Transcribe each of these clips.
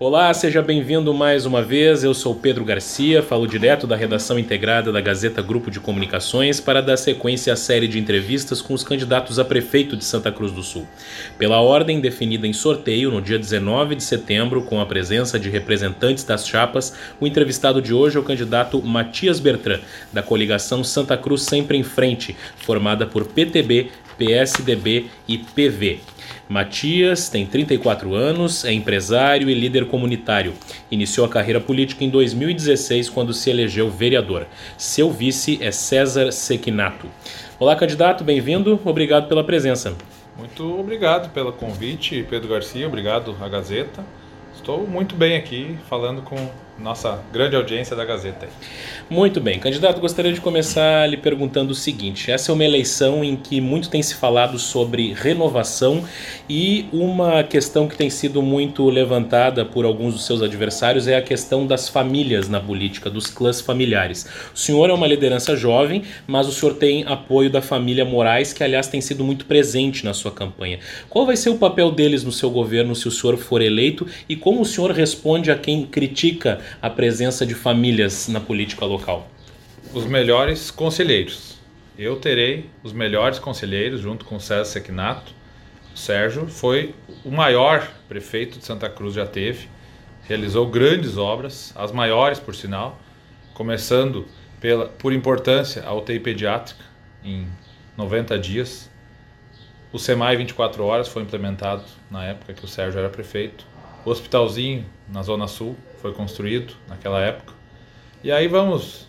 Olá, seja bem-vindo mais uma vez. Eu sou Pedro Garcia, falo direto da redação integrada da Gazeta Grupo de Comunicações para dar sequência à série de entrevistas com os candidatos a prefeito de Santa Cruz do Sul. Pela ordem definida em sorteio no dia 19 de setembro, com a presença de representantes das chapas, o entrevistado de hoje é o candidato Matias Bertrand, da coligação Santa Cruz Sempre em Frente, formada por PTB, PSDB e PV. Matias tem 34 anos, é empresário e líder comunitário. Iniciou a carreira política em 2016, quando se elegeu vereador. Seu vice é César Sequinato. Olá, candidato, bem-vindo. Obrigado pela presença. Muito obrigado pelo convite, Pedro Garcia. Obrigado à Gazeta. Estou muito bem aqui falando com nossa grande audiência da Gazeta. Muito bem, candidato, gostaria de começar lhe perguntando o seguinte: essa é uma eleição em que muito tem se falado sobre renovação e uma questão que tem sido muito levantada por alguns dos seus adversários é a questão das famílias na política, dos clãs familiares. O senhor é uma liderança jovem, mas o senhor tem apoio da família Moraes, que aliás tem sido muito presente na sua campanha. Qual vai ser o papel deles no seu governo se o senhor for eleito e como o senhor responde a quem critica a presença de famílias na política local? Os melhores conselheiros. Eu terei os melhores conselheiros junto com o César Sequinato. O Sérgio foi o maior prefeito de Santa Cruz já teve. Realizou grandes obras, as maiores por sinal, começando pela, por importância a UTI pediátrica em 90 dias. O SEMAI 24 horas foi implementado na época que o Sérgio era prefeito. O hospitalzinho na Zona Sul foi construído naquela época. E aí vamos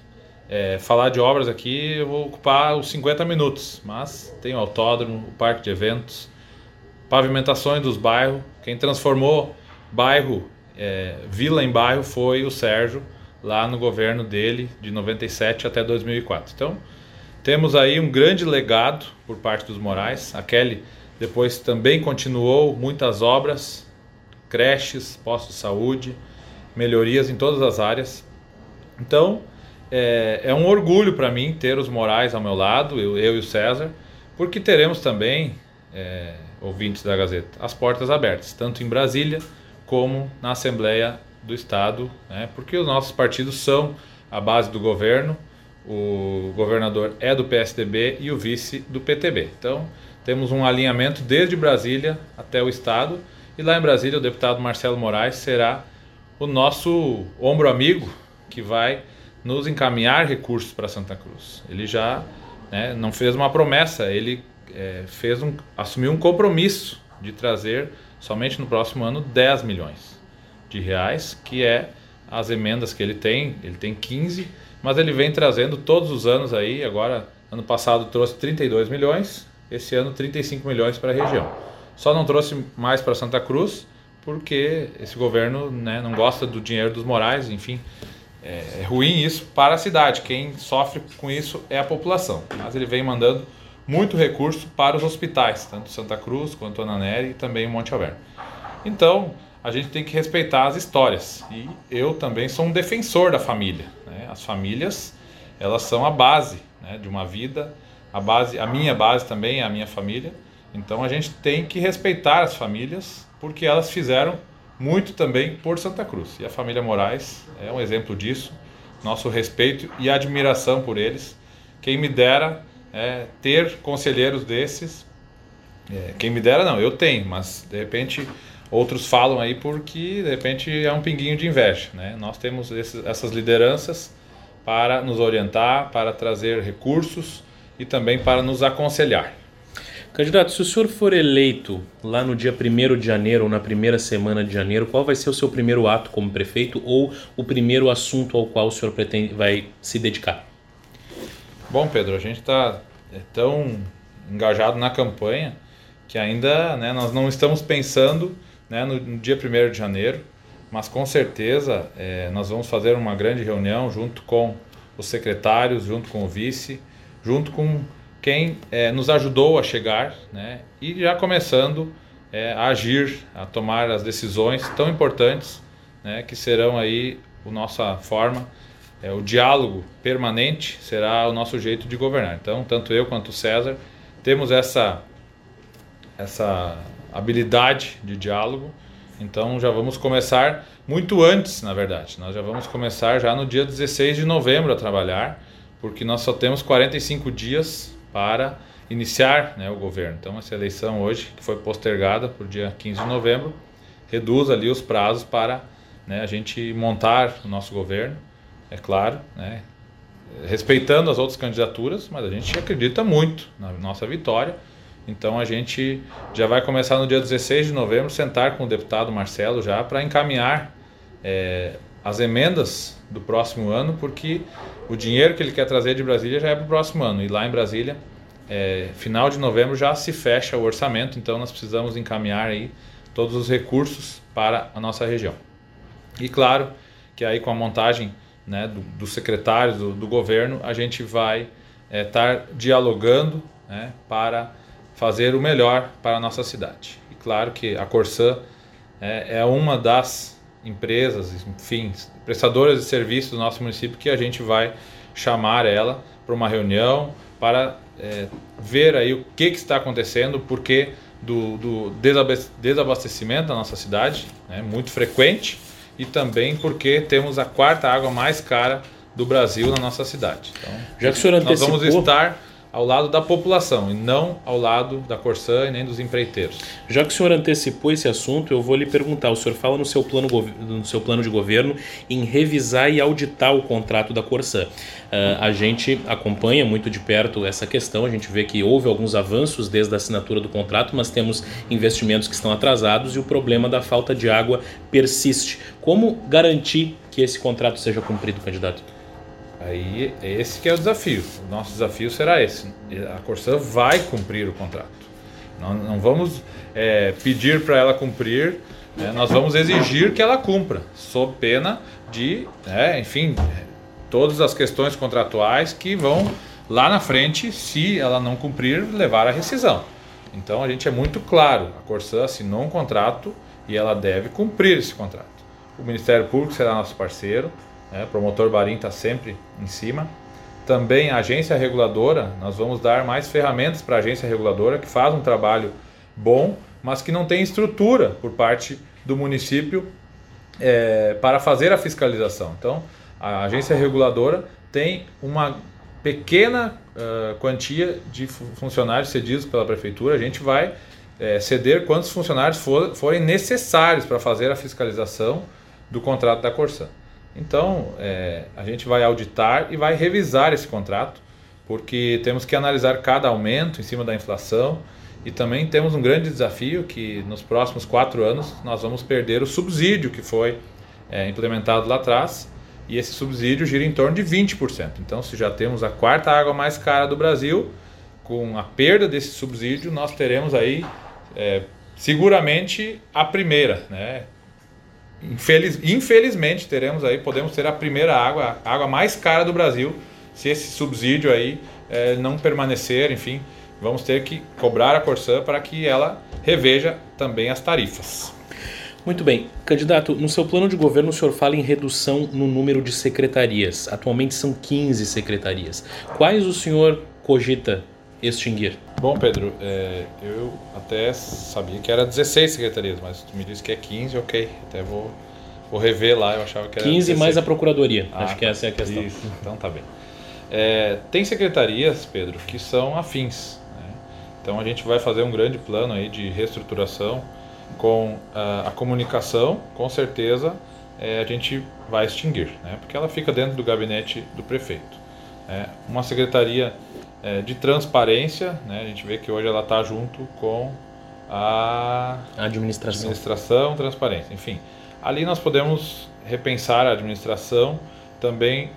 é, falar de obras aqui, eu vou ocupar os 50 minutos, mas tem o autódromo, o parque de eventos, pavimentações dos bairros. Quem transformou bairro, é, vila em bairro foi o Sérgio, lá no governo dele, de 97 até 2004. Então, temos aí um grande legado por parte dos Moraes. A Kelly depois também continuou muitas obras, creches, postos de saúde, melhorias em todas as áreas. Então, é, é um orgulho para mim ter os Moraes ao meu lado, eu, eu e o César, porque teremos também, é, ouvintes da Gazeta, as portas abertas, tanto em Brasília como na Assembleia do Estado, né, porque os nossos partidos são a base do governo, o governador é do PSDB e o vice do PTB. Então, temos um alinhamento desde Brasília até o Estado, e lá em Brasília o deputado Marcelo Moraes será o nosso ombro amigo que vai nos encaminhar recursos para Santa Cruz. Ele já né, não fez uma promessa, ele é, fez um, assumiu um compromisso de trazer somente no próximo ano 10 milhões de reais, que é as emendas que ele tem, ele tem 15, mas ele vem trazendo todos os anos aí, agora ano passado trouxe 32 milhões, esse ano 35 milhões para a região. Só não trouxe mais para Santa Cruz, porque esse governo né, não gosta do dinheiro dos morais, enfim. É, é, ruim isso para a cidade. Quem sofre com isso é a população. Mas ele vem mandando muito recurso para os hospitais, tanto Santa Cruz quanto Ana Nery e também Monte Alverno. Então, a gente tem que respeitar as histórias. E eu também sou um defensor da família. Né? As famílias, elas são a base né, de uma vida. A base, a minha base também é a minha família. Então, a gente tem que respeitar as famílias porque elas fizeram muito também por Santa Cruz. E a família Moraes é um exemplo disso. Nosso respeito e admiração por eles. Quem me dera é, ter conselheiros desses. É, quem me dera não, eu tenho, mas de repente outros falam aí porque de repente é um pinguinho de inveja. Né? Nós temos esses, essas lideranças para nos orientar, para trazer recursos e também para nos aconselhar. Candidato, se o senhor for eleito lá no dia 1 de janeiro ou na primeira semana de janeiro, qual vai ser o seu primeiro ato como prefeito ou o primeiro assunto ao qual o senhor pretende, vai se dedicar? Bom, Pedro, a gente está é tão engajado na campanha que ainda né, nós não estamos pensando né, no, no, dia 1 de janeiro, mas com certeza é, nós vamos fazer uma grande reunião junto com os secretários, junto com o vice, junto com quem é, nos ajudou a chegar né, e já começando é, a agir, a tomar as decisões tão importantes né, que serão aí a nossa forma, é, o diálogo permanente será o nosso jeito de governar. Então, tanto eu quanto o César temos essa, essa habilidade de diálogo Então já vamos começar muito antes, na verdade. Nós já vamos começar já no dia 16 de novembro a trabalhar, porque nós só temos 45 dias para iniciar né, o governo. Então essa eleição hoje, que foi postergada para o dia 15 de novembro, reduz ali os prazos para né, a gente montar o nosso governo, é claro, né, respeitando as outras candidaturas, mas a gente acredita muito na nossa vitória. Então a gente já vai começar no dia 16 de novembro, sentar com o deputado Marcelo já para encaminhar é, as emendas do próximo ano, porque o dinheiro que ele quer trazer de Brasília já é para o próximo ano. E lá em Brasília, é, final de novembro já se fecha o orçamento, então nós precisamos encaminhar aí todos os recursos para a nossa região. E claro que aí com a montagem né, dos do secretários do, do, governo, a gente vai estar é, dialogando né, para fazer o melhor para a nossa cidade. E claro que a Corsã é, é uma das empresas, enfim, prestadoras de serviços do nosso município que a gente vai chamar ela para uma reunião para é, ver aí o que, que está acontecendo, porque do, do desabastecimento da nossa cidade, né, muito frequente, e também porque temos a quarta água mais cara do Brasil na nossa cidade. Então, Já que o senhor antecipou... nós vamos estar ao lado da população e não ao lado da Corsã e nem dos empreiteiros. Já que o senhor antecipou esse assunto, eu vou lhe perguntar: o senhor fala no seu plano, no seu plano de governo em revisar e auditar o contrato da Corsã. Uh, a gente acompanha muito de perto essa questão, a gente vê que houve alguns avanços desde a assinatura do contrato, mas temos investimentos que estão atrasados e o problema da falta de água persiste. Como garantir que esse contrato seja cumprido, candidato? Aí esse que é o desafio. O nosso desafio será esse. A Corsã vai cumprir o contrato. Não, não vamos é, pedir para ela cumprir, né? nós vamos exigir que ela cumpra, sob pena de, é, enfim, todas as questões contratuais que vão lá na frente, se ela não cumprir, levar à rescisão. Então a gente é muito claro, a Corsã assinou um contrato e ela deve cumprir esse contrato. O Ministério Público será nosso parceiro, né? O promotor Barim está sempre em cima. Também a agência reguladora, nós vamos dar mais ferramentas para a agência reguladora que faz um trabalho bom, mas que não tem estrutura por parte do município é, para fazer a fiscalização. Então, a agência reguladora tem uma pequena uh, quantia de funcionários cedidos pela prefeitura. A gente vai é, ceder quantos funcionários for, forem necessários para fazer a fiscalização do contrato da Corsã. Então, é, a gente vai auditar e vai revisar esse contrato, porque temos que analisar cada aumento em cima da inflação e também temos um grande desafio que nos próximos quatro anos nós vamos perder o subsídio que foi é, implementado lá atrás e esse subsídio gira em torno de 20%. Então, se já temos a quarta água mais cara do Brasil, com a perda desse subsídio, nós teremos aí é, seguramente a primeira, né? Infeliz, infelizmente teremos aí, podemos ter a primeira água, a água mais cara do Brasil, se esse subsídio aí é, não permanecer, enfim, vamos ter que cobrar a Corsã para que ela reveja também as tarifas. Muito bem. Candidato, no seu plano de governo o senhor fala em redução no número de secretarias. Atualmente são 15 secretarias. Quais o senhor cogita extinguir? Bom, Pedro, é, eu até sabia que era 16 secretarias, mas tu me disse que é 15, ok. Até vou, vou rever lá, eu achava que era 15 16. mais a procuradoria. Ah, Acho que essa é a questão. Isso, então tá bem. É, tem secretarias, Pedro, que são afins. Né? Então a gente vai fazer um grande plano aí de reestruturação com a, a comunicação, com certeza é, a gente vai extinguir, né? porque ela fica dentro do gabinete do prefeito. É, uma secretaria é, de transparência, né? a gente vê que hoje ela está junto com a administração. administração, transparência, enfim. Ali nós podemos repensar a administração também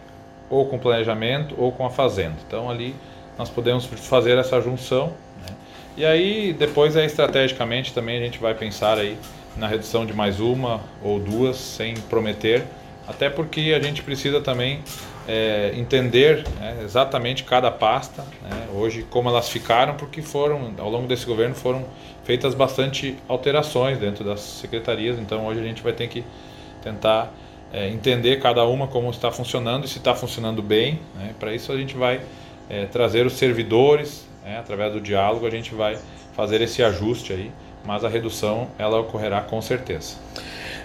ou com planejamento ou com a fazenda. Então ali nós podemos fazer essa junção. Né? E aí depois é estrategicamente também a gente vai pensar aí na redução de mais uma ou duas sem prometer, até porque a gente precisa também é, entender né, exatamente cada pasta, né, hoje como elas ficaram, porque foram ao longo desse governo foram feitas bastante alterações dentro das secretarias, então hoje a gente vai ter que tentar é, entender cada uma como está funcionando e se está funcionando bem. Né, Para isso a gente vai é, trazer os servidores, né, através do diálogo a gente vai fazer esse ajuste aí mas a redução ela ocorrerá com certeza.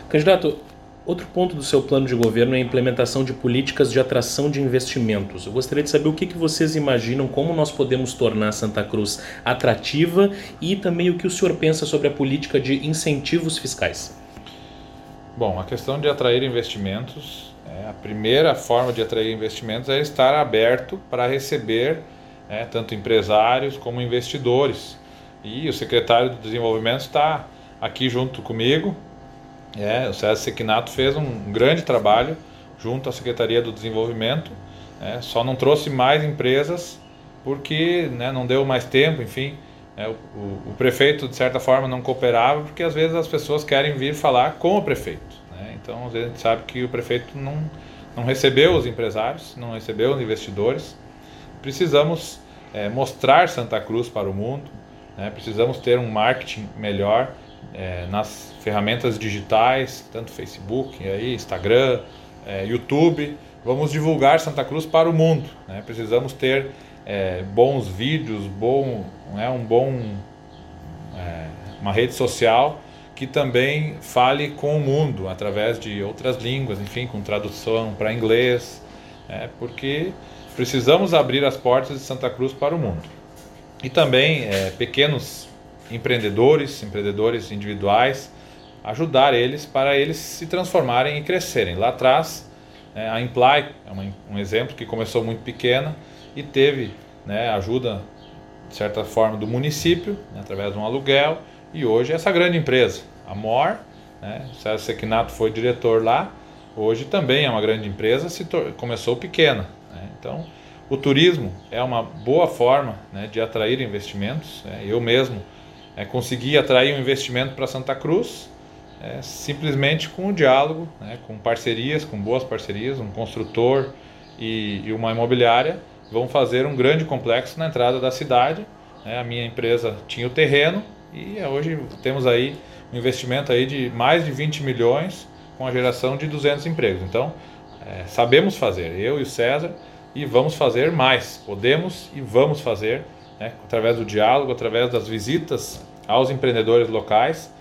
Candidato, Outro ponto do seu plano de governo é a implementação de políticas de atração de investimentos. Eu gostaria de saber o que, vocês imaginam, como nós podemos tornar Santa Cruz atrativa e também o que o senhor pensa sobre a política de incentivos fiscais. Bom, a questão de atrair investimentos, é, a primeira forma de atrair investimentos é estar aberto para receber é, tanto empresários como investidores. E o secretário do Desenvolvimento está aqui junto comigo, é, o César Sequinato fez um grande trabalho junto à Secretaria do Desenvolvimento, é, só não trouxe mais empresas porque né, não deu mais tempo, enfim. É, o, o, prefeito, de certa forma, não cooperava porque às vezes as pessoas querem vir falar com o prefeito. Né? Então, às vezes a gente sabe que o prefeito não, não recebeu os empresários, não recebeu os investidores. Precisamos é, mostrar Santa Cruz para o mundo, né? precisamos ter um marketing melhor é, nas ferramentas digitais, tanto Facebook, aí, Instagram, é, YouTube. Vamos divulgar Santa Cruz para o mundo. Né? Precisamos ter é, bons vídeos, bom, né, um bom, é, uma rede social que também fale com o mundo através de outras línguas, enfim, com tradução para inglês, é, porque precisamos abrir as portas de Santa Cruz para o mundo. E também é, pequenos empreendedores, empreendedores individuais, ajudar eles para eles se transformarem e crescerem. Lá atrás, né, a Imply é uma, um exemplo que começou muito pequena e teve né, ajuda, de certa forma, do município, né, através de um aluguel, e hoje é essa grande empresa, a MOR, né, César Sequinato foi diretor lá, hoje também é uma grande empresa, se começou pequena. Né, então, o turismo é uma boa forma né, de atrair investimentos. Né, eu mesmo é, conseguir atrair um investimento para Santa Cruz é, simplesmente com o diálogo, né, com parcerias, com boas parcerias, um construtor e, e, uma imobiliária vão fazer um grande complexo na entrada da cidade. Né, a minha empresa tinha o terreno e hoje temos aí um investimento aí de mais de 20 milhões com a geração de 200 empregos. Então, é, sabemos fazer, eu e o César, e vamos fazer mais. Podemos e vamos fazer né, através do diálogo, através das visitas aos empreendedores locais,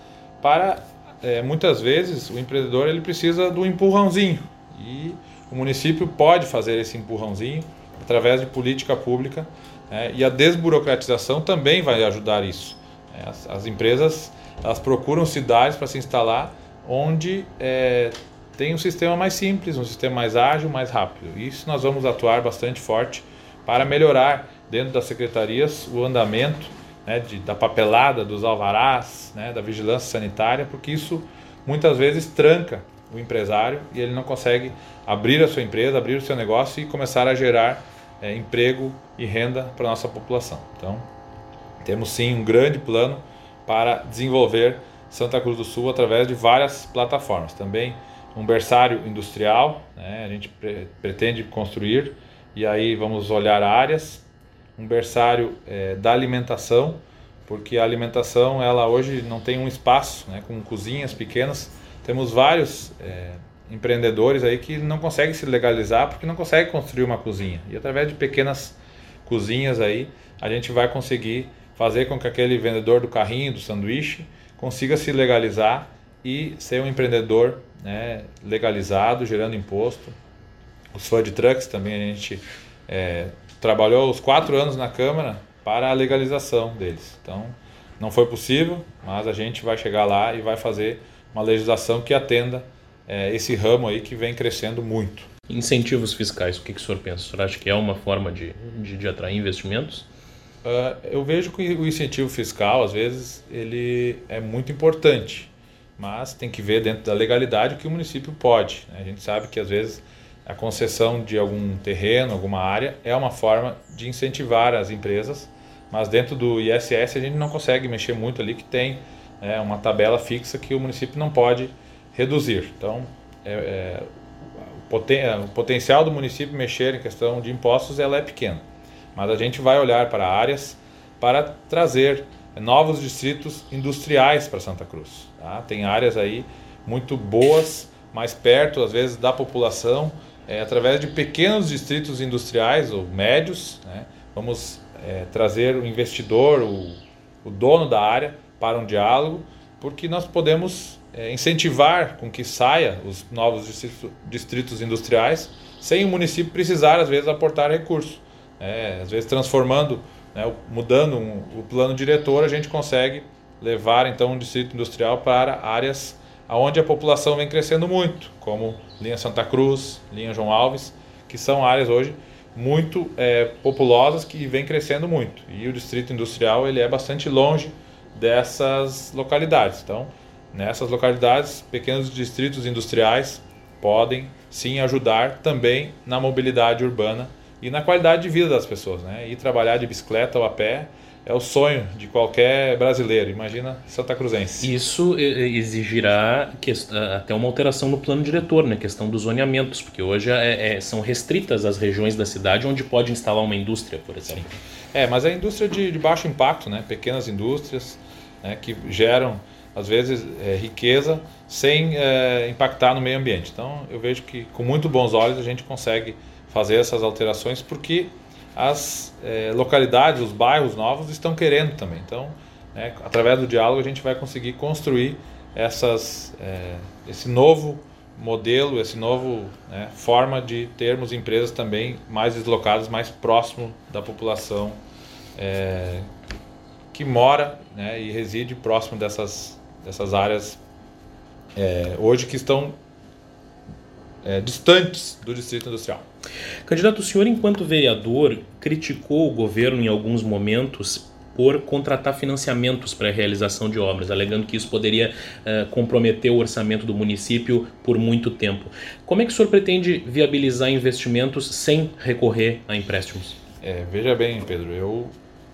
para é, muitas vezes o empreendedor ele precisa do empurrãozinho e o município pode fazer esse empurrãozinho através de política pública é, e a desburocratização também vai ajudar isso. É, as, as, empresas elas procuram cidades para se instalar onde é, tem um sistema mais simples, um sistema mais ágil, mais rápido. Isso nós vamos atuar bastante forte para melhorar dentro das secretarias o andamento né, de, da papelada, dos alvarás, né, da vigilância sanitária, porque isso muitas vezes tranca o empresário e ele não consegue abrir a sua empresa, abrir o seu negócio e começar a gerar é, emprego e renda para a nossa população. Então, temos sim um grande plano para desenvolver Santa Cruz do Sul através de várias plataformas. Também um berçário industrial, né, a gente pre pretende construir e aí vamos olhar áreas um berçário é, da alimentação, porque a alimentação ela hoje não tem um espaço, né, com cozinhas pequenas. Temos vários é, empreendedores aí que não conseguem se legalizar porque não conseguem construir uma cozinha. E através de pequenas cozinhas aí, a gente vai conseguir fazer com que aquele vendedor do carrinho, do sanduíche, consiga se legalizar e ser um empreendedor né, legalizado, gerando imposto. Os food trucks também a gente é, trabalhou os quatro anos na Câmara para a legalização deles. Então, não foi possível, mas a gente vai chegar lá e vai fazer uma legislação que atenda é, esse ramo aí que vem crescendo muito. Incentivos fiscais, o que, que o senhor pensa? O senhor acha que é uma forma de, de, de atrair investimentos? Uh, eu vejo que o incentivo fiscal, às vezes, ele é muito importante, mas tem que ver dentro da legalidade o que o município pode. Né? A gente sabe que, às vezes, a concessão de algum terreno, alguma área, é uma forma de incentivar as empresas, mas dentro do ISS a gente não consegue mexer muito ali, que tem é, uma tabela fixa que o município não pode reduzir. Então, é, é, é, o potencial do município mexer em questão de impostos ela é pequeno, mas a gente vai olhar para áreas para trazer novos distritos industriais para Santa Cruz. Tá? Tem áreas aí muito boas, mais perto, às vezes, da população, é, através de pequenos distritos industriais ou médios, né, vamos é, trazer o investidor, o, o, dono da área, para um diálogo, porque nós podemos é, incentivar com que saia os novos distritos, distritos industriais sem o município precisar, às vezes, aportar recursos. É, às vezes, transformando, né, mudando um, o plano diretor, a gente consegue levar então um distrito industrial para áreas onde a população vem crescendo muito, como linha Santa Cruz, linha João Alves, que são áreas hoje muito é, populosas que vem crescendo muito. E o distrito industrial ele é bastante longe dessas localidades. Então, nessas localidades, pequenos distritos industriais podem sim ajudar também na mobilidade urbana e na qualidade de vida das pessoas. Né? Ir trabalhar de bicicleta ou a pé é o sonho de qualquer brasileiro, imagina Santa Cruzense. Isso exigirá até uma alteração no plano diretor, na né? questão dos zoneamentos, porque hoje é, é, são restritas as regiões da cidade onde pode instalar uma indústria, por exemplo. É, mas a indústria de, de baixo impacto, né? pequenas indústrias né? que geram, às vezes, é, riqueza sem é, impactar no meio ambiente. Então, eu vejo que com muito bons olhos a gente consegue fazer essas alterações, porque as é, localidades, os bairros novos estão querendo também. Então, né, através do diálogo, a gente vai conseguir construir essas, é, esse novo modelo, esse novo né, forma de termos empresas também mais deslocadas, mais próximo da população é, que mora né, e reside próximo dessas, dessas áreas hoje que estão é, distantes do distrito industrial. Candidato, o senhor, enquanto vereador, criticou o governo em alguns momentos por contratar financiamentos para a realização de obras, alegando que isso poderia uh, comprometer o orçamento do município por muito tempo. Como é que o senhor pretende viabilizar investimentos sem recorrer a empréstimos? É, veja bem, Pedro, eu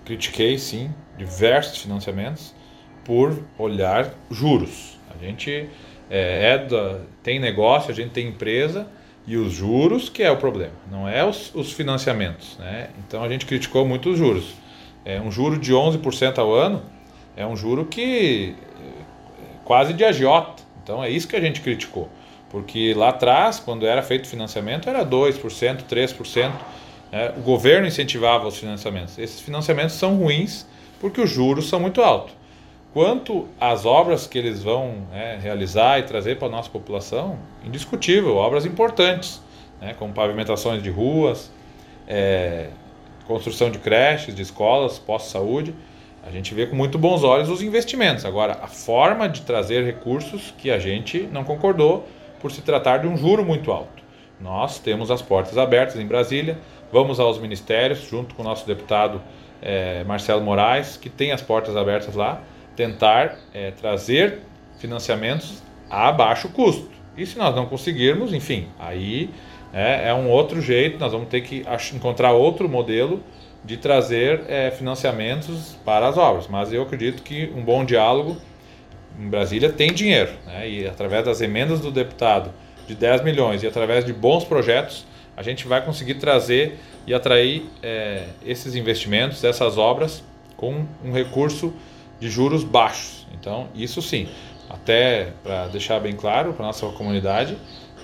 critiquei sim diversos financiamentos por olhar juros. A gente é, é da, tem negócio, a gente tem empresa e os juros que é o problema, não é os, os financiamentos. Né? Então a gente criticou muito os juros. É, um juro de 11% ao ano é um juro que é quase de agiota. Então é isso que a gente criticou. Porque lá atrás, quando era feito financiamento, era 2%, 3%. Né? O governo incentivava os financiamentos. Esses financiamentos são ruins porque os juros são muito altos. Quanto às obras que eles vão né, realizar e trazer para a nossa população, indiscutível, obras importantes, né, como pavimentações de ruas, é, construção de creches, de escolas, postos de saúde. A gente vê com muito bons olhos os investimentos. Agora, a forma de trazer recursos que a gente não concordou por se tratar de um juro muito alto. Nós temos as portas abertas em Brasília, vamos aos ministérios, junto com o nosso deputado é, Marcelo Moraes, que tem as portas abertas lá tentar é, trazer financiamentos a baixo custo. E se nós não conseguirmos, enfim, aí é, é um outro jeito, nós vamos ter que encontrar outro modelo de trazer é, financiamentos para as obras. Mas eu acredito que um bom diálogo em Brasília tem dinheiro, né? e através das emendas do deputado de 10 milhões e através de bons projetos, a gente vai conseguir trazer e atrair é, esses investimentos, essas obras, com um recurso de juros baixos. Então, isso sim, até para deixar bem claro para nossa comunidade,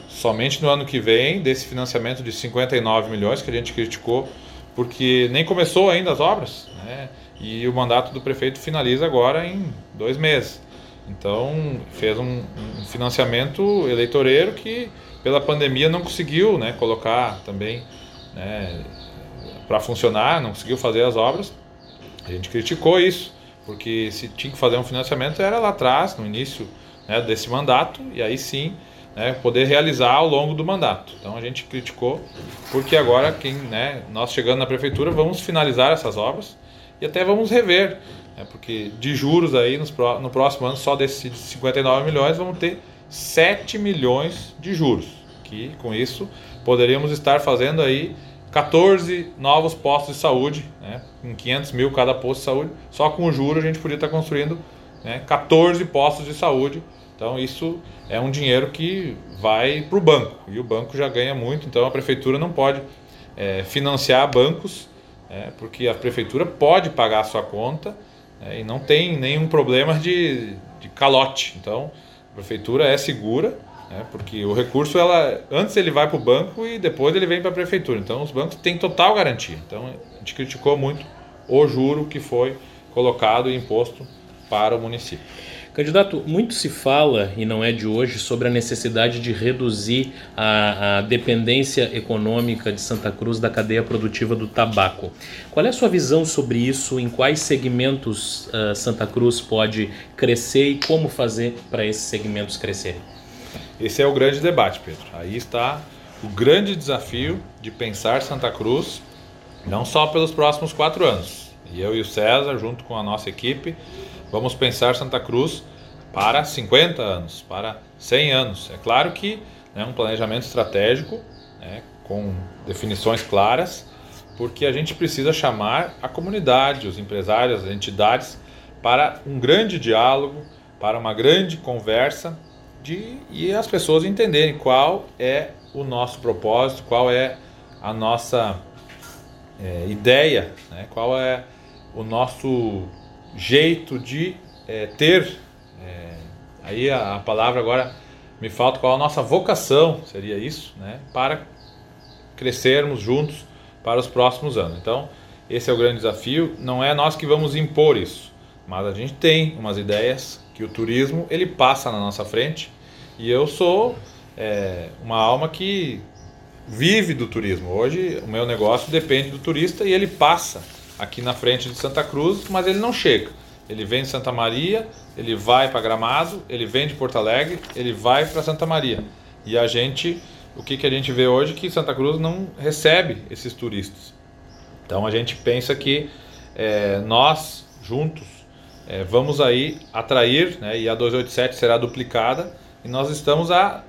somente no ano que vem, desse financiamento de 59 milhões que a gente criticou, porque nem começou ainda as obras, né? e o mandato do prefeito finaliza agora em dois meses. Então, fez um, um financiamento eleitoreiro que, pela pandemia, não conseguiu né, colocar também né, para funcionar, não conseguiu fazer as obras. A gente criticou isso porque se tinha que fazer um financiamento era lá atrás, no início né, desse mandato, e aí sim né, poder realizar ao longo do mandato. Então a gente criticou, porque agora quem, né, nós chegando na prefeitura vamos finalizar essas obras e até vamos rever, né, porque de juros aí nos, no próximo ano só desses 59 milhões vamos ter 7 milhões de juros, que com isso poderíamos estar fazendo aí 14 novos postos de saúde, né, com 500 mil cada posto de saúde. Só com o juro a gente podia estar construindo né, 14 postos de saúde. Então isso é um dinheiro que vai para o banco e o banco já ganha muito. Então a prefeitura não pode é, financiar bancos, é, porque a prefeitura pode pagar a sua conta é, e não tem nenhum problema de, de calote. Então a prefeitura é segura né? porque o recurso ela antes ele vai para o banco e depois ele vem para a prefeitura. Então os bancos têm total garantia. Então a gente criticou muito o juro que foi colocado e imposto para o município. Candidato, muito se fala, e não é de hoje, sobre a necessidade de reduzir a, a, dependência econômica de Santa Cruz da cadeia produtiva do tabaco. Qual é a sua visão sobre isso? Em quais segmentos uh, Santa Cruz pode crescer e como fazer para esses segmentos crescerem? Esse é o grande debate, Pedro. Aí está o grande desafio de pensar Santa Cruz não só pelos próximos quatro anos. E eu e o César, junto com a nossa equipe, vamos pensar Santa Cruz para 50 anos, para 100 anos. É claro que é um planejamento estratégico, né, com definições claras, porque a gente precisa chamar a comunidade, os empresários, as entidades, para um grande diálogo, para uma grande conversa de, e as pessoas entenderem qual é o nosso propósito, qual é a nossa é, ideia, né, qual é o nosso jeito de é, ter. É, aí a, a, palavra agora me falta qual a nossa vocação seria isso, né? Para crescermos juntos para os próximos anos. Então esse é o grande desafio. Não é nós que vamos impor isso, mas a gente tem umas ideias que o turismo ele passa na nossa frente e eu sou é, uma alma que vive do turismo. Hoje o meu negócio depende do turista e ele passa aqui na frente de Santa Cruz, mas ele não chega. Ele vem de Santa Maria, ele vai para Gramado, ele vem de Porto Alegre, ele vai para Santa Maria. E a gente, o que, que a gente vê hoje que Santa Cruz não recebe esses turistas. Então a gente pensa que é, nós juntos é, vamos aí atrair, né, e a 287 será duplicada, nós estamos a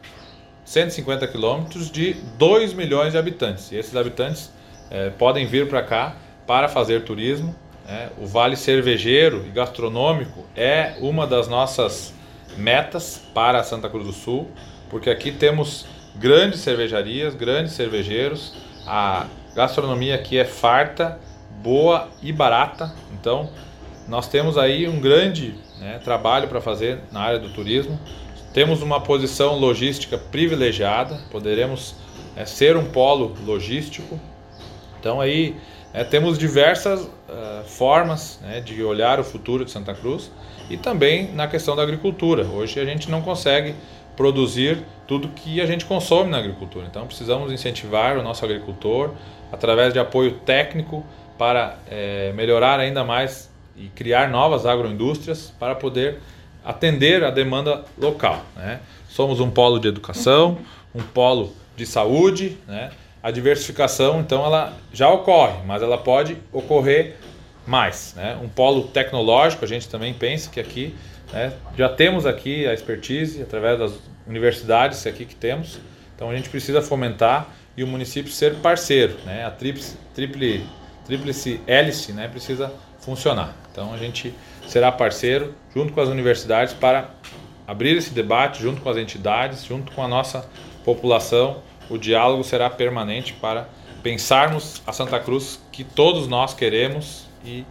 150 quilômetros de 2 milhões de habitantes. E esses habitantes é, podem vir para cá para fazer turismo. Né? O Vale Cervejeiro e Gastronômico é uma das nossas metas para Santa Cruz do Sul, porque aqui temos grandes cervejarias, grandes cervejeiros, a gastronomia aqui é farta, boa e barata, então nós temos aí um grande né, trabalho para fazer na área do turismo. Temos uma posição logística privilegiada, poderemos é, ser um polo logístico. Então aí é, temos diversas uh, formas né, de olhar o futuro de Santa Cruz e também na questão da agricultura. Hoje a gente não consegue produzir tudo que a gente consome na agricultura, então precisamos incentivar o nosso agricultor através de apoio técnico para é, melhorar ainda mais e criar novas agroindústrias para poder atender a demanda local. Né? Somos um polo de educação, um polo de saúde, né? a diversificação, então, ela já ocorre, mas ela pode ocorrer mais. Né? Um polo tecnológico, a gente também pensa que aqui né, já temos aqui a expertise através das universidades aqui que temos, então a gente precisa fomentar e o município ser parceiro. Né? A tríplice, tríplice hélice né, precisa funcionar. Então a gente será parceiro junto com as universidades para abrir esse debate junto com as entidades, junto com a nossa população. O diálogo será permanente para pensarmos a Santa Cruz que todos nós queremos e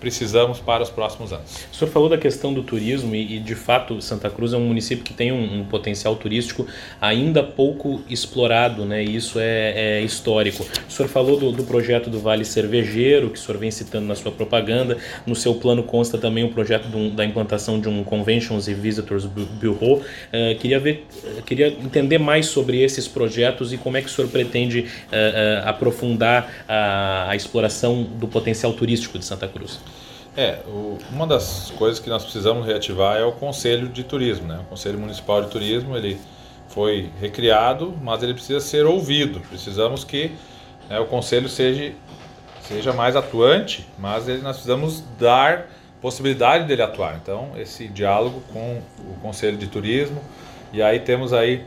precisamos para os próximos anos. O senhor falou da questão do turismo e, e de fato Santa Cruz é um município que tem um, um potencial turístico ainda pouco explorado, né? E isso é, é histórico. O senhor falou do, do, projeto do Vale Cervejeiro, que o senhor vem citando na sua propaganda. No seu plano consta também o projeto da implantação de um Conventions e Visitors Bureau. Uh, queria ver, queria entender mais sobre esses projetos e como é que o senhor pretende uh, uh, aprofundar a, a exploração do potencial turístico de Santa Cruz. É, o, uma das coisas que nós precisamos reativar é o Conselho de Turismo, né? O Conselho Municipal de Turismo, ele foi recriado, mas ele precisa ser ouvido. Precisamos que né, o Conselho seja, seja mais atuante, mas ele, nós precisamos dar possibilidade dele atuar. Então, esse diálogo com o Conselho de Turismo, e aí temos aí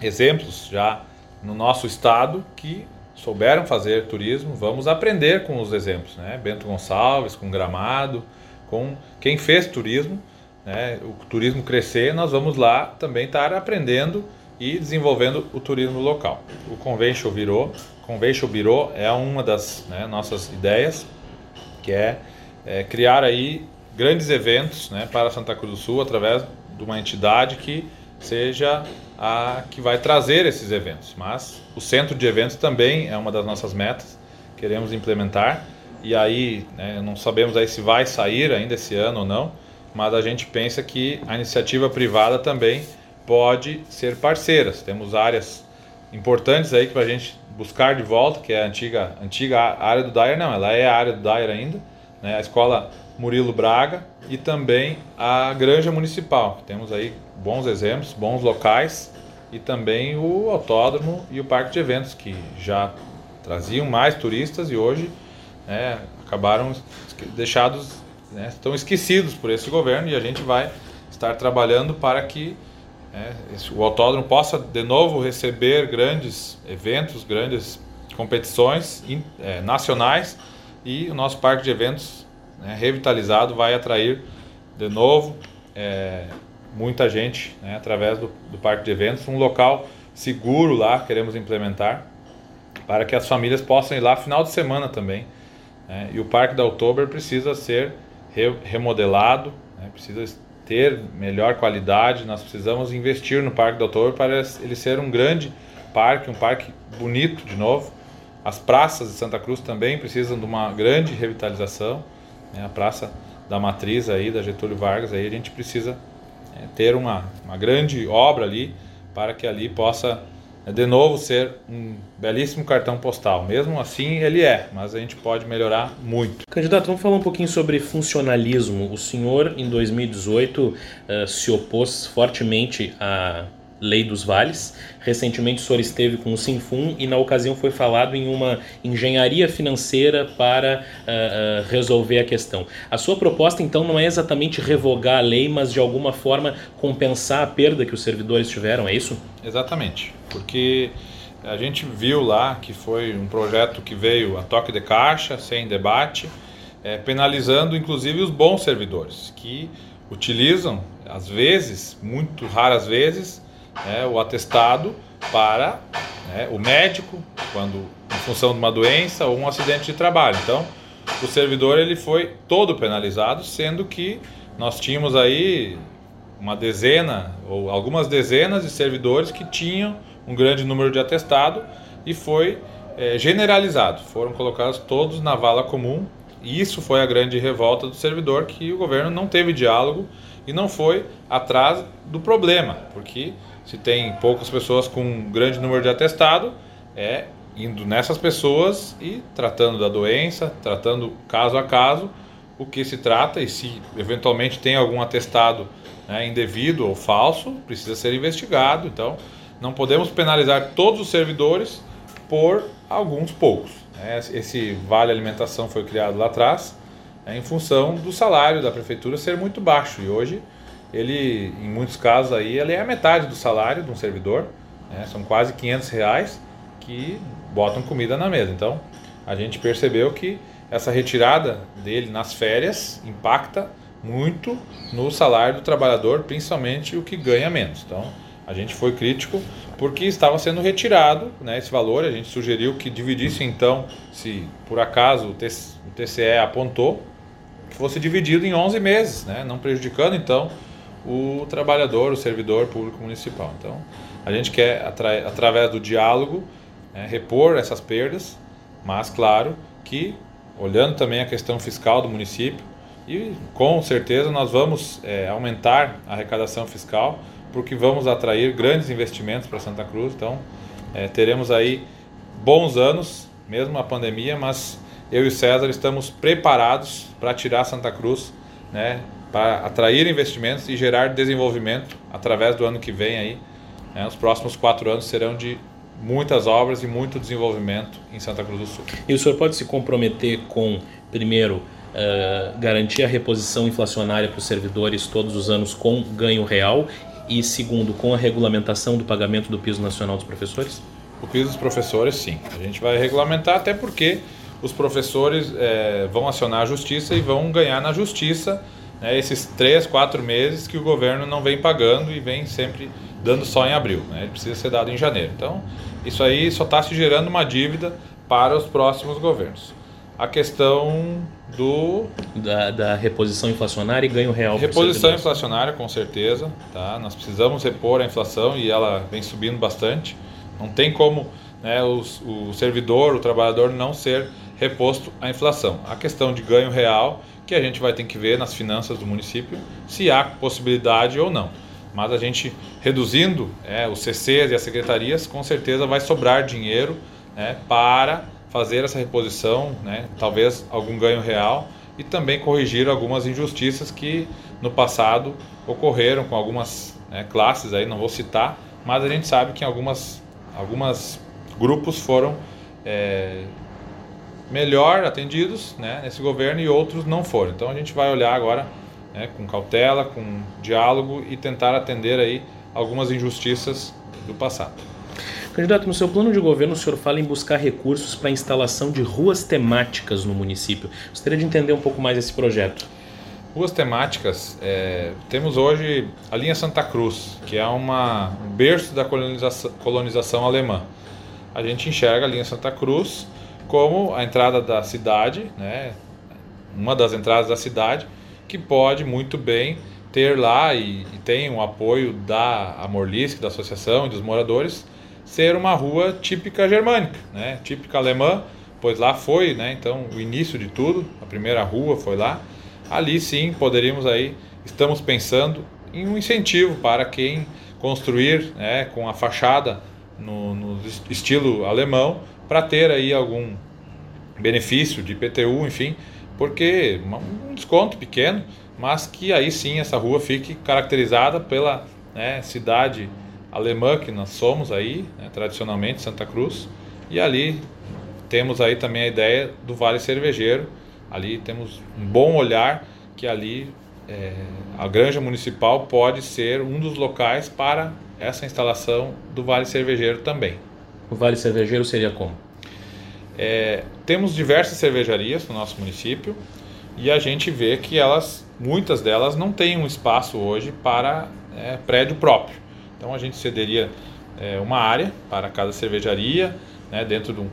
exemplos já no nosso estado que souberam fazer turismo, vamos aprender com os exemplos, né? Bento Gonçalves, com Gramado, com quem fez turismo, né? O turismo crescer, nós vamos lá também estar aprendendo e desenvolvendo o turismo local. O Convention virou, Convention Bureau é uma das né, nossas ideias, que é, é, criar aí grandes eventos, né, para Santa Cruz do Sul através de uma entidade que seja a que vai trazer esses eventos. Mas o centro de eventos também é uma das nossas metas, queremos implementar. E aí, né, não sabemos aí se vai sair ainda esse ano ou não, mas a gente pensa que a iniciativa privada também pode ser parceira. Temos áreas importantes aí para a gente buscar de volta, que é a antiga, antiga área do Dyer, não, ela é a área do Dyer ainda, né? a escola Murilo Braga e também a Granja Municipal. Temos aí bons exemplos, bons locais e também o autódromo e o parque de eventos que já traziam mais turistas e hoje né, acabaram deixados, né, estão esquecidos por esse governo e a gente vai estar trabalhando para que né, o autódromo possa de novo receber grandes eventos, grandes competições é, nacionais e o nosso parque de eventos né, revitalizado vai atrair de novo é, muita gente né, através do, do parque de eventos, um local seguro lá queremos implementar para que as famílias possam ir lá final de semana também. Né? E o Parque da Outubro precisa ser re remodelado, né? precisa ter melhor qualidade. Nós precisamos investir no Parque da Outubro para ele ser um grande parque, um parque bonito de novo. As praças de Santa Cruz também precisam de uma grande revitalização. Né? A Praça da Matriz aí, da Getúlio Vargas, aí a gente precisa é, ter uma, uma grande obra ali para que ali possa é, de novo ser um belíssimo cartão postal. Mesmo assim, ele é, mas a gente pode melhorar muito. Candidato, vamos falar um pouquinho sobre funcionalismo. O senhor, em 2018, uh, eh, se opôs fortemente a Lei dos Vales. Recentemente o senhor esteve com o Sinfum e na ocasião foi falado em uma engenharia financeira para uh, uh, resolver a questão. A sua proposta então não é exatamente revogar a lei, mas de alguma forma compensar a perda que os servidores tiveram, é isso? Exatamente, porque a gente viu lá que foi um projeto que veio a toque de caixa, sem debate, é, penalizando inclusive os bons servidores que utilizam, às vezes, muito raras vezes, né, o atestado para né, o médico, quando em função de uma doença ou um acidente de trabalho. Então, o servidor ele foi todo penalizado, sendo que nós tínhamos aí uma dezena ou algumas dezenas de servidores que tinham um grande número de atestado e foi é, generalizado. Foram colocados todos na vala comum e isso foi a grande revolta do servidor que o governo não teve diálogo e não foi atrás do problema, porque se tem poucas pessoas com um grande número de atestado, é indo nessas pessoas e tratando da doença, tratando caso a caso o que se trata e se eventualmente tem algum atestado né, indevido ou falso, precisa ser investigado. Então, não podemos penalizar todos os servidores por alguns poucos. Né? Esse vale alimentação foi criado lá atrás né, em função do salário da prefeitura ser muito baixo e hoje ele, em muitos casos aí, ele é a metade do salário de um servidor, né? são quase 500 reais que botam comida na mesa. Então, a gente percebeu que essa retirada dele nas férias impacta muito no salário do trabalhador, principalmente o que ganha menos. Então, a gente foi crítico porque estava sendo retirado né, esse valor. A gente sugeriu que dividisse, então, se por acaso o TCE apontou, que fosse dividido em 11 meses, né, não prejudicando, então, o trabalhador, o servidor público municipal. Então, a gente quer, através do diálogo, é, repor essas perdas, mas, claro, que olhando também a questão fiscal do município, e com certeza nós vamos é, aumentar a arrecadação fiscal, porque vamos atrair grandes investimentos para Santa Cruz. Então, é, teremos aí bons anos, mesmo a pandemia, mas eu e o César estamos preparados para tirar Santa Cruz né, para atrair investimentos e gerar desenvolvimento através do ano que vem aí. Né? Os próximos quatro anos serão de muitas obras e muito desenvolvimento em Santa Cruz do Sul. E o senhor pode se comprometer com, primeiro, uh, garantir a reposição inflacionária para os servidores todos os anos com ganho real e, segundo, com a regulamentação do pagamento do piso nacional dos professores? O piso dos professores, sim. A gente vai regulamentar até porque os professores é, vão acionar a justiça e vão ganhar na justiça né, esses três, quatro meses que o governo não vem pagando e vem sempre dando só em abril. Né, ele precisa ser dado em janeiro. Então, isso aí só está se gerando uma dívida para os próximos governos. A questão do da, da reposição inflacionária e ganho real. Reposição inflacionária, com certeza. Tá? Nós precisamos repor a inflação e ela vem subindo bastante. Não tem como né, o, o servidor, o trabalhador não ser reposto à inflação. A questão de ganho real, que a gente vai ter que ver nas finanças do município se há possibilidade ou não. Mas a gente reduzindo é, os CCs e as secretarias, com certeza vai sobrar dinheiro né, para fazer essa reposição, né, talvez algum ganho real e também corrigir algumas injustiças que no passado ocorreram com algumas né, classes aí, não vou citar, mas a gente sabe que algumas algumas grupos foram é, melhor atendidos né, nesse governo e outros não foram. Então a gente vai olhar agora né, com cautela, com diálogo e tentar atender aí algumas injustiças do passado. Candidato, no seu plano de governo, o senhor fala em buscar recursos para a instalação de ruas temáticas no município. Gostaria de entender um pouco mais esse projeto. Ruas temáticas, é, temos hoje a linha Santa Cruz, que é uma, um berço da colonização, colonização alemã. A gente enxerga a linha Santa Cruz como a entrada da cidade, né, uma das entradas da cidade, que pode muito bem ter lá e, e tem o apoio da Amorlisc, da associação e dos moradores, ser uma rua típica germânica, né, típica alemã, pois lá foi, né, então o início de tudo, a primeira rua foi lá. Ali sim poderíamos aí, estamos pensando em um incentivo para quem construir né, com a fachada no, no estilo alemão para ter aí algum benefício de IPTU, enfim, porque um desconto pequeno, mas que aí sim essa rua fique caracterizada pela né, cidade alemã que nós somos aí, né, tradicionalmente Santa Cruz, e ali temos aí também a ideia do Vale Cervejeiro, ali temos um bom olhar que ali é, a granja municipal pode ser um dos locais para essa instalação do Vale Cervejeiro também. O Vale Cervejeiro seria como? É, temos diversas cervejarias no nosso município e a gente vê que elas, muitas delas, não têm um espaço hoje para é, prédio próprio. Então a gente cederia é, uma área para cada cervejaria, né, dentro de um, um,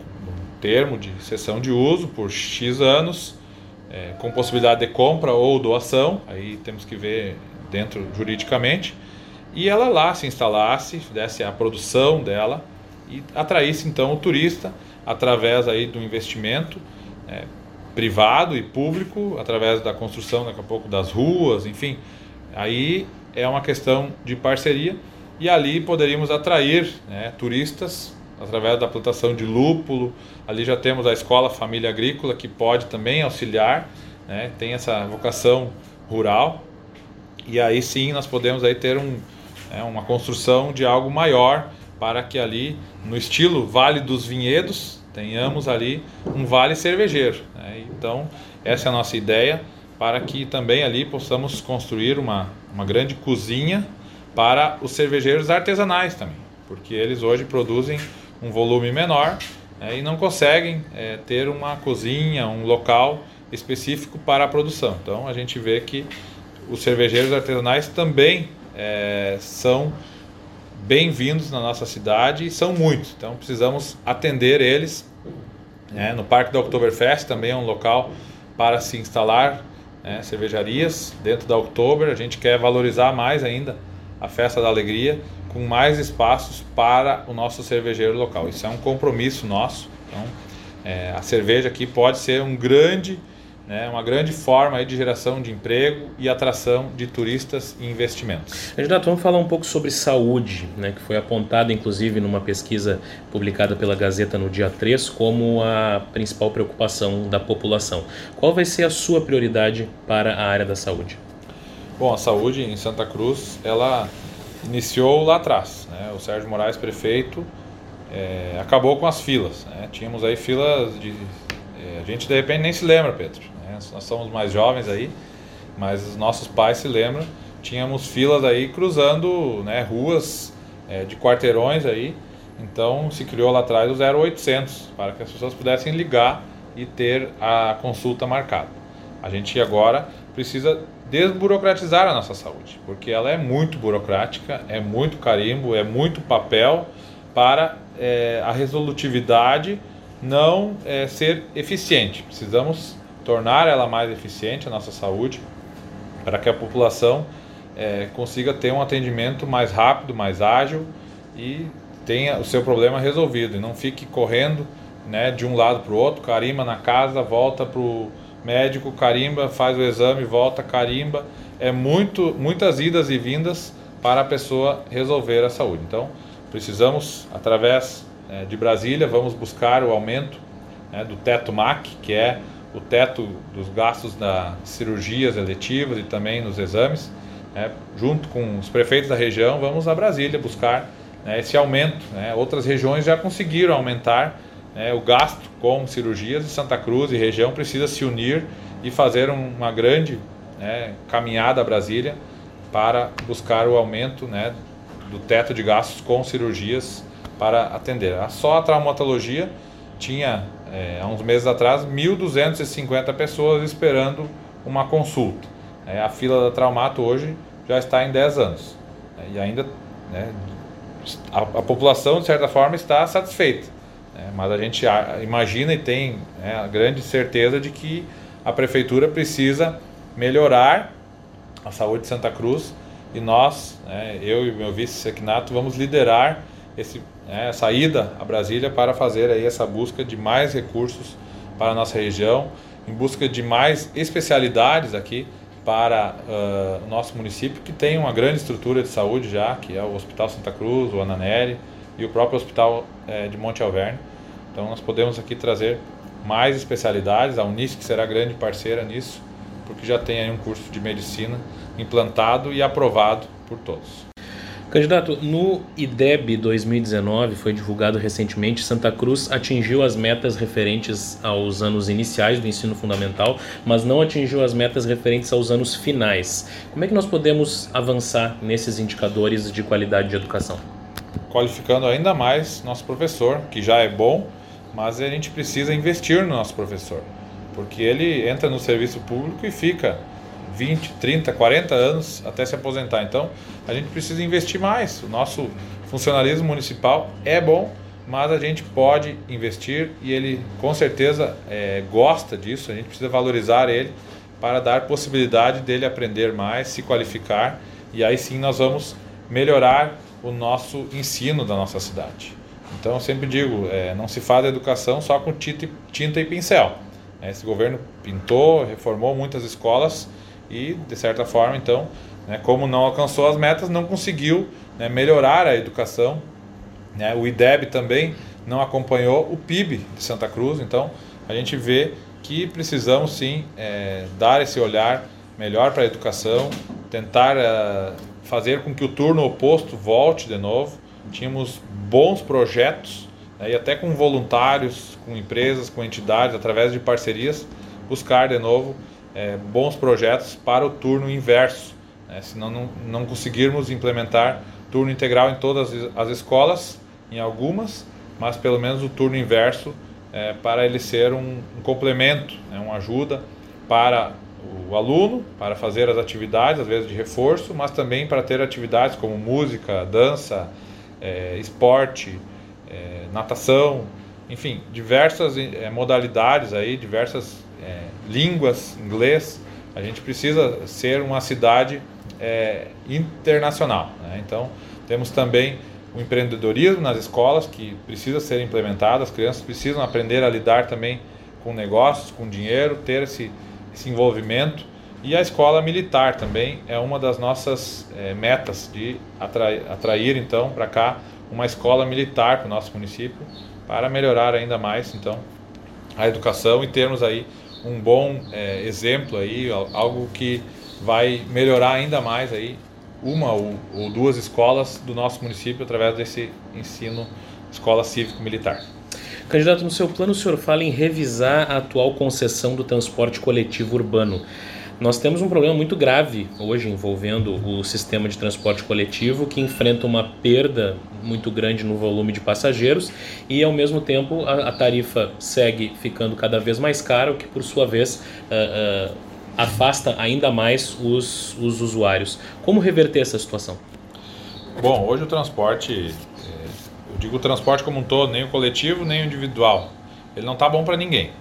termo de cessão de uso por X anos, é, com possibilidade de compra ou doação, aí temos que ver dentro juridicamente, e ela lá se instalasse, desse a produção dela e atraísse então o turista através aí do investimento é, privado e público, através da construção daqui a pouco das ruas, enfim. Aí é uma questão de parceria e ali poderíamos atrair né, turistas através da plantação de lúpulo. Ali já temos a escola Família Agrícola que pode também auxiliar, né, tem essa vocação rural. E aí sim nós podemos aí ter um, é, uma construção de algo maior para que ali, no estilo Vale dos Vinhedos, tenhamos ali um vale cervejeiro. Né? Então, essa é a nossa ideia para que também ali possamos construir uma, uma grande cozinha para os cervejeiros artesanais também, porque eles hoje produzem um volume menor né, e não conseguem é, ter uma cozinha, um local específico para a produção. Então, a gente vê que os cervejeiros artesanais também é, são bem-vindos na nossa cidade e são muitos, então precisamos atender eles. Né? No Parque da Oktoberfest também é um local para se instalar né, cervejarias dentro da Oktober. A gente quer valorizar mais ainda a Festa da Alegria com mais espaços para o nosso cervejeiro local. Isso é um compromisso nosso. Então, é, a cerveja aqui pode ser um grande né, uma grande forma aí de geração de emprego e atração de turistas e investimentos. Candidato, vamos falar um pouco sobre saúde, né, que foi apontada inclusive numa pesquisa publicada pela Gazeta no dia 3 como a principal preocupação da população. Qual vai ser a sua prioridade para a área da saúde? Bom, a saúde em Santa Cruz, ela iniciou lá atrás. Né? O Sérgio Moraes, prefeito, é, acabou com as filas. Né? Tínhamos aí filas de... É, a gente de repente nem se lembra, Pedro nós somos mais jovens aí, mas os nossos pais se lembram, tínhamos filas aí cruzando né, ruas é, de quarteirões aí, então se criou lá atrás o 0800 para que as pessoas pudessem ligar e ter a consulta marcada. A gente agora precisa desburocratizar a nossa saúde, porque ela é muito burocrática, é muito carimbo, é muito papel para é, a resolutividade não é, ser eficiente. Precisamos tornar ela mais eficiente, a nossa saúde, para que a população é, consiga ter um atendimento mais rápido, mais ágil e tenha o seu problema resolvido e não fique correndo né, de um lado para o outro, carimba na casa, volta para o médico, carimba, faz o exame, volta, carimba. É muito, muitas idas e vindas para a pessoa resolver a saúde. Então, precisamos, através é, de Brasília, vamos buscar o aumento né, do teto MAC, que é o teto dos gastos das cirurgias eletivas e também nos exames. Né, junto com os prefeitos da região, vamos a Brasília buscar né, esse aumento. Né. Outras regiões já conseguiram aumentar né, o gasto com cirurgias e Santa Cruz e região precisa se unir e fazer uma grande né, caminhada a Brasília para buscar o aumento né, do teto de gastos com cirurgias para atender. Só a traumatologia tinha, é, há uns meses atrás, 1.250 pessoas esperando uma consulta. É, a fila da Traumato hoje já está em 10 anos. É, e ainda né, a, a, população, de certa forma, está satisfeita. Né, mas a gente imagina e tem né, a grande certeza de que a prefeitura precisa melhorar a saúde de Santa Cruz e nós, né, eu e meu vice Sequinato, vamos liderar esse, né, a Brasília para fazer aí essa busca de mais recursos para a nossa região, em busca de mais especialidades aqui para uh, o nosso município, que tem uma grande estrutura de saúde já, que é o Hospital Santa Cruz, o Ananeri e o próprio Hospital eh, de Monte Alverne. Então nós podemos aqui trazer mais especialidades, a Unisc será grande parceira nisso, porque já tem aí um curso de medicina implantado e aprovado por todos. Candidato, no IDEB 2019, foi divulgado recentemente, Santa Cruz atingiu as metas referentes aos anos iniciais do ensino fundamental, mas não atingiu as metas referentes aos anos finais. Como é que nós podemos avançar nesses indicadores de qualidade de educação? Qualificando ainda mais nosso professor, que já é bom, mas a gente precisa investir no nosso professor, porque ele entra no serviço público e fica 20, 30, 40 anos até se aposentar. Então, a gente precisa investir mais. O nosso funcionalismo municipal é bom, mas a gente pode investir e ele com certeza é, gosta disso. A gente precisa valorizar ele para dar possibilidade dele aprender mais, se qualificar e aí sim nós vamos melhorar o nosso ensino da nossa cidade. Então, eu sempre digo, é, não se faz educação só com tinta e pincel. Esse governo pintou, reformou muitas escolas e, de certa forma, então, né, como não alcançou as metas, não conseguiu né, melhorar a educação. Né? O IDEB também não acompanhou o PIB de Santa Cruz, então a gente vê que precisamos sim é, dar esse olhar melhor para a educação, tentar é, fazer com que o turno oposto volte de novo. Tínhamos bons projetos né, e até com voluntários, com empresas, com entidades, através de parcerias, buscar de novo é, bons projetos para o turno inverso, né? senão não, não conseguirmos implementar turno integral em todas as escolas, em algumas, mas pelo menos o turno inverso é, para ele ser um, um complemento, né? uma ajuda para o aluno, para fazer as atividades, às vezes de reforço, mas também para ter atividades como música, dança, é, esporte, é, natação, enfim, diversas é, modalidades aí, diversas é, línguas, inglês, a gente precisa ser uma cidade é, internacional. Né? Então, temos também o empreendedorismo nas escolas que precisa ser implementado, as crianças precisam aprender a lidar também com negócios, com dinheiro, ter esse, esse envolvimento. E a escola militar também é uma das nossas é, metas de atrair, atrair então para cá uma escola militar para o nosso município para melhorar ainda mais então a educação e termos aí um bom é, exemplo aí, algo que vai melhorar ainda mais aí uma ou, ou, duas escolas do nosso município através desse ensino escola cívico-militar. Candidato, no seu plano o senhor fala em revisar a atual concessão do transporte coletivo urbano. Nós temos um problema muito grave hoje envolvendo o sistema de transporte coletivo que enfrenta uma perda muito grande no volume de passageiros e ao mesmo tempo a, a tarifa segue ficando cada vez mais cara, o que por sua vez uh, uh, afasta ainda mais os, os usuários. Como reverter essa situação? Bom, hoje o transporte, é, eu digo o transporte como um todo, nem o coletivo nem o individual, ele não está bom para ninguém.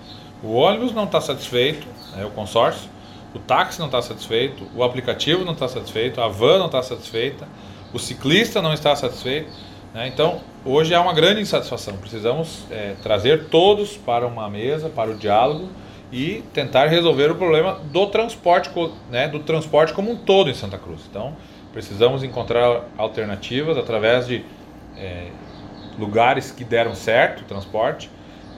O ônibus não está satisfeito, é o consórcio, o táxi não está satisfeito, o aplicativo não está satisfeito, a van não está satisfeita, o ciclista não está satisfeito. Né? Então, hoje há uma grande insatisfação. Precisamos é, trazer todos para uma mesa, para o diálogo e tentar resolver o problema do transporte, né, do transporte como um todo em Santa Cruz. Então, precisamos encontrar alternativas através de é, lugares que deram certo o transporte.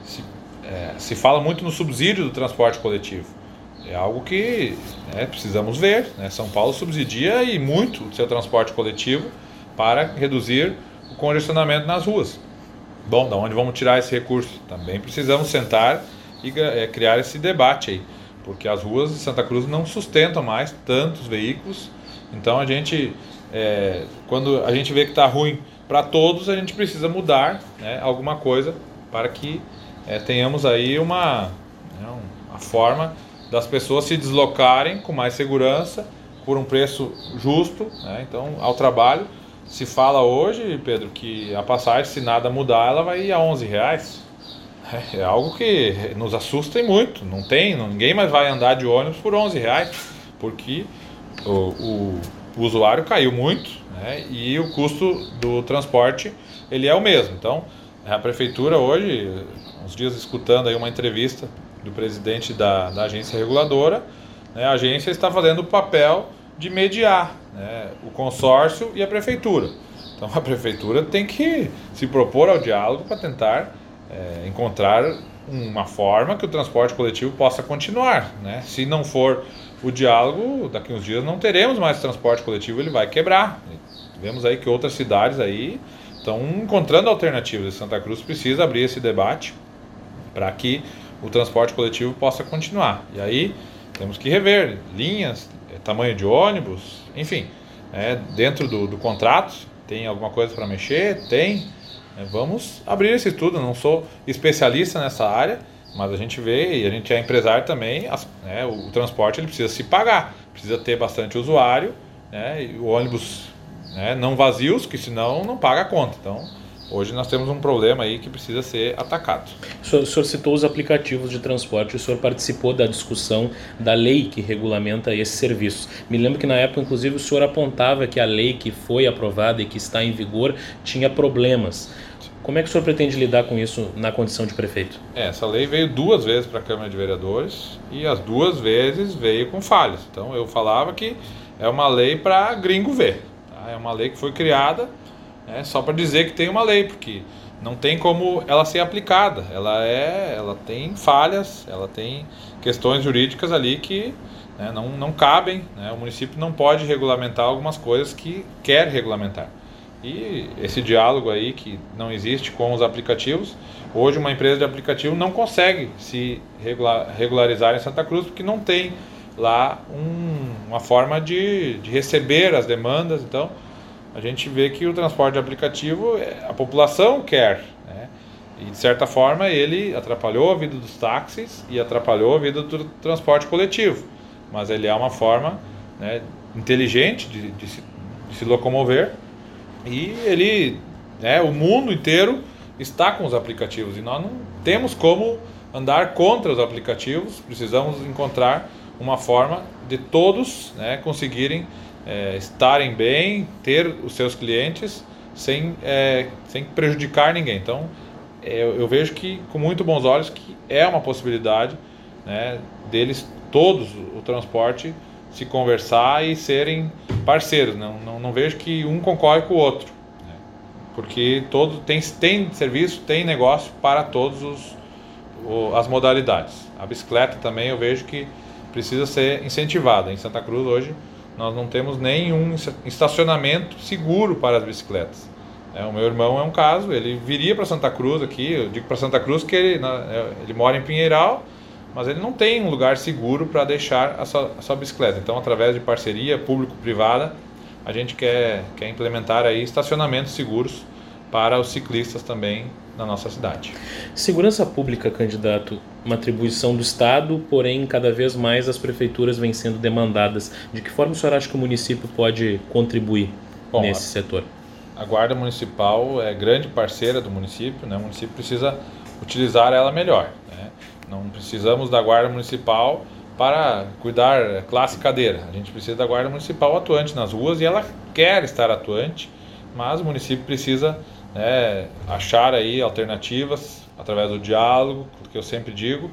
Se, é, se fala muito no subsídio do transporte coletivo. É algo que né, precisamos ver. Né? São Paulo subsidia e muito o seu transporte coletivo para reduzir o congestionamento nas ruas. Bom, da onde vamos tirar esse recurso? Também precisamos sentar e é, criar esse debate aí, porque as ruas de Santa Cruz não sustentam mais tantos veículos. Então a gente, é, quando a gente vê que está ruim para todos, a gente precisa mudar né, alguma coisa para que é, tenhamos aí uma, né, uma forma das pessoas se deslocarem com mais segurança, por um preço justo, né? então ao trabalho. Se fala hoje, Pedro, que a passagem, se nada mudar, ela vai ir a 11 reais. É, é algo que nos assusta muito. Não tem, ninguém mais vai andar de ônibus por 11 reais, porque o, o, o usuário caiu muito né? e o custo do transporte ele é o mesmo. Então, a prefeitura hoje, uns dias escutando aí uma entrevista do presidente da, da agência reguladora, né, a agência está fazendo o papel de mediar né, o consórcio e a prefeitura. Então a prefeitura tem que se propor ao diálogo para tentar é, encontrar uma forma que o transporte coletivo possa continuar. Né? Se não for o diálogo, daqui uns dias não teremos mais transporte coletivo, ele vai quebrar. Vemos aí que outras cidades aí estão encontrando alternativas. Santa Cruz precisa abrir esse debate para que o transporte coletivo possa continuar. E aí temos que rever linhas, tamanho de ônibus, enfim, é, dentro do, do, contrato tem alguma coisa para mexer, tem. É, vamos abrir esse estudo. Não sou especialista nessa área, mas a gente vê e a gente é empresário também. As, né, o, o, transporte ele precisa se pagar, precisa ter bastante usuário, né, o ônibus né, não vazios, que senão não paga a conta. Então Hoje nós temos um problema aí que precisa ser atacado. O senhor, o senhor, citou os aplicativos de transporte, o senhor participou da discussão da lei que regulamenta esses serviços. Me lembro que na época, inclusive, o senhor apontava que a lei que foi aprovada e que está em vigor tinha problemas. Como é que o senhor pretende lidar com isso na condição de prefeito? É, essa lei veio duas vezes para a Câmara de Vereadores e as duas vezes veio com falhas. Então eu falava que é uma lei para gringo ver. Tá? É uma lei que foi criada é só para dizer que tem uma lei, porque não tem como ela ser aplicada. Ela é, ela tem falhas, ela tem questões jurídicas ali que né, não, não cabem. Né? O município não pode regulamentar algumas coisas que quer regulamentar. E esse diálogo aí que não existe com os aplicativos, hoje uma empresa de aplicativo não consegue se regular, regularizar em Santa Cruz porque não tem lá um, uma forma de, de receber as demandas. Então, a gente vê que o transporte aplicativo é, a população quer, né? E de certa forma ele atrapalhou a vida dos táxis e atrapalhou a vida do transporte coletivo. Mas ele é uma forma né, inteligente de, de, se, de, se, locomover e ele, né, o mundo inteiro está com os aplicativos e nós não temos como andar contra os aplicativos. Precisamos encontrar uma forma de todos né, conseguirem é, estarem bem, ter os seus clientes sem, é, sem prejudicar ninguém. Então, é, eu vejo que com muito bons olhos que é uma possibilidade né, deles todos o transporte se conversar e serem parceiros. Não, não, não vejo que um concorre com o outro, né, porque todo tem, tem serviço, tem negócio para todos os as modalidades. A bicicleta também eu vejo que precisa ser incentivada. Em Santa Cruz hoje nós não temos nenhum estacionamento seguro para as bicicletas. É, o meu irmão é um caso, ele viria para Santa Cruz aqui, eu digo para Santa Cruz que ele, é, ele mora em Pinheiral, mas ele não tem um lugar seguro para deixar a sua, a sua, bicicleta. Então, através de parceria público-privada, a gente quer, quer implementar aí estacionamentos seguros para os ciclistas também na nossa cidade. Segurança pública, candidato, uma atribuição do Estado, porém cada vez mais as prefeituras vêm sendo demandadas. De que forma o senhor acha que o município pode contribuir Bom, nesse a, setor? A Guarda Municipal é grande parceira do município, né? o município precisa utilizar ela melhor. Né? Não precisamos da Guarda Municipal para cuidar classe cadeira. A gente precisa da Guarda Municipal atuante nas ruas e ela quer estar atuante, mas o município precisa né, achar aí alternativas através do diálogo, que eu sempre digo,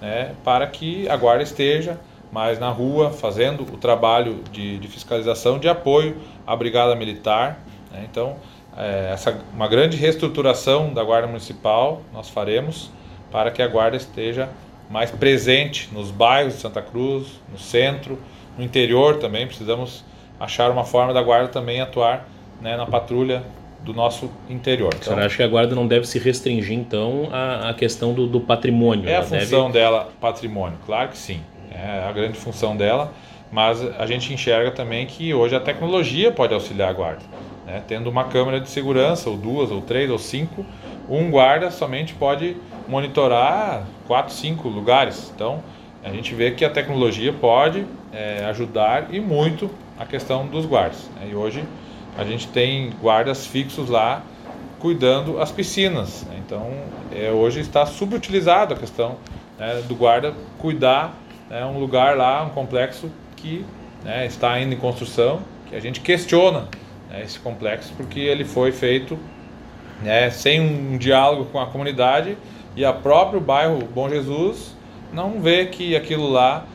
né, para que a guarda esteja mais na rua, fazendo o trabalho de, de fiscalização, de apoio à brigada militar. Né, então, é, essa uma grande reestruturação da guarda municipal nós faremos para que a guarda esteja mais presente nos bairros de Santa Cruz, no centro, no interior também. Precisamos achar uma forma da guarda também atuar né, na patrulha do nosso interior. Então, Você acha que a guarda não deve se restringir então à, à questão do, do patrimônio? É a função deve... dela, patrimônio, claro que sim. É a grande função dela, mas a gente enxerga também que hoje a tecnologia pode auxiliar a guarda. Né? Tendo uma câmera de segurança, ou duas, ou três, ou cinco, um guarda somente pode monitorar quatro, cinco lugares. Então, a gente vê que a tecnologia pode é, ajudar e muito a questão dos guardas. Né? E hoje a gente tem guardas fixos lá cuidando as piscinas. Né? Então, é, hoje está subutilizado a questão né, do guarda cuidar né, um lugar lá, um complexo que né, está ainda em construção, que a gente questiona né, esse complexo porque ele foi feito né, sem um diálogo com a comunidade e a próprio bairro Bom Jesus não vê que aquilo lá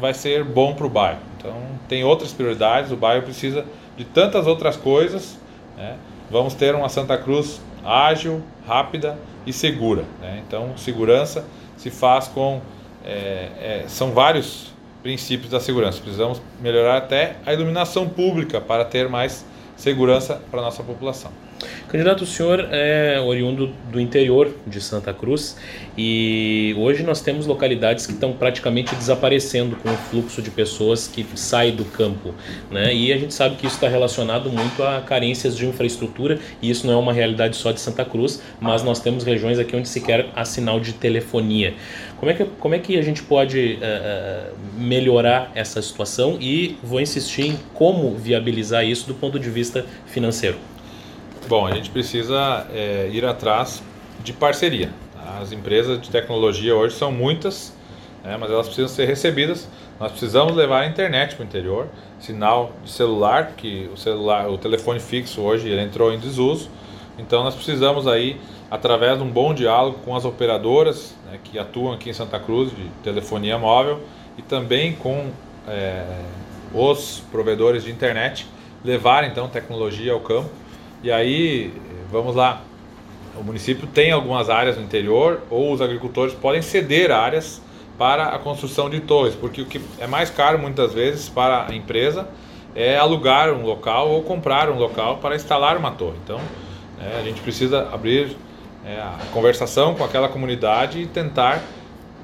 vai ser bom para o bairro. Então tem outras prioridades, o bairro precisa de tantas outras coisas. Né? Vamos ter uma Santa Cruz ágil, rápida e segura. Né? Então segurança se faz com é, é, são vários princípios da segurança. Precisamos melhorar até a iluminação pública para ter mais segurança para a nossa população. Candidato, o senhor é oriundo do interior de Santa Cruz e hoje nós temos localidades que estão praticamente desaparecendo com o fluxo de pessoas que sai do campo. Né? E a gente sabe que isso está relacionado muito a carências de infraestrutura e isso não é uma realidade só de Santa Cruz, mas nós temos regiões aqui onde se quer a sinal de telefonia. Como é que, como é que a gente pode uh, melhorar essa situação e vou insistir em como viabilizar isso do ponto de vista financeiro? Bom, a gente precisa é, ir atrás de parceria. Tá? As empresas de tecnologia hoje são muitas, né, mas elas precisam ser recebidas. Nós precisamos levar a internet para o interior, sinal de celular, que o celular, o telefone fixo hoje ele entrou em desuso. Então nós precisamos aí, através de um bom diálogo com as operadoras né, que atuam aqui em Santa Cruz de telefonia móvel e também com é, os provedores de internet, levar então tecnologia ao campo e aí, vamos lá. O município tem algumas áreas no interior ou os agricultores podem ceder áreas para a construção de torres, porque o que é mais caro muitas vezes para a empresa é alugar um local ou comprar um local para instalar uma torre. Então, é, a gente precisa abrir é, a conversação com aquela comunidade e tentar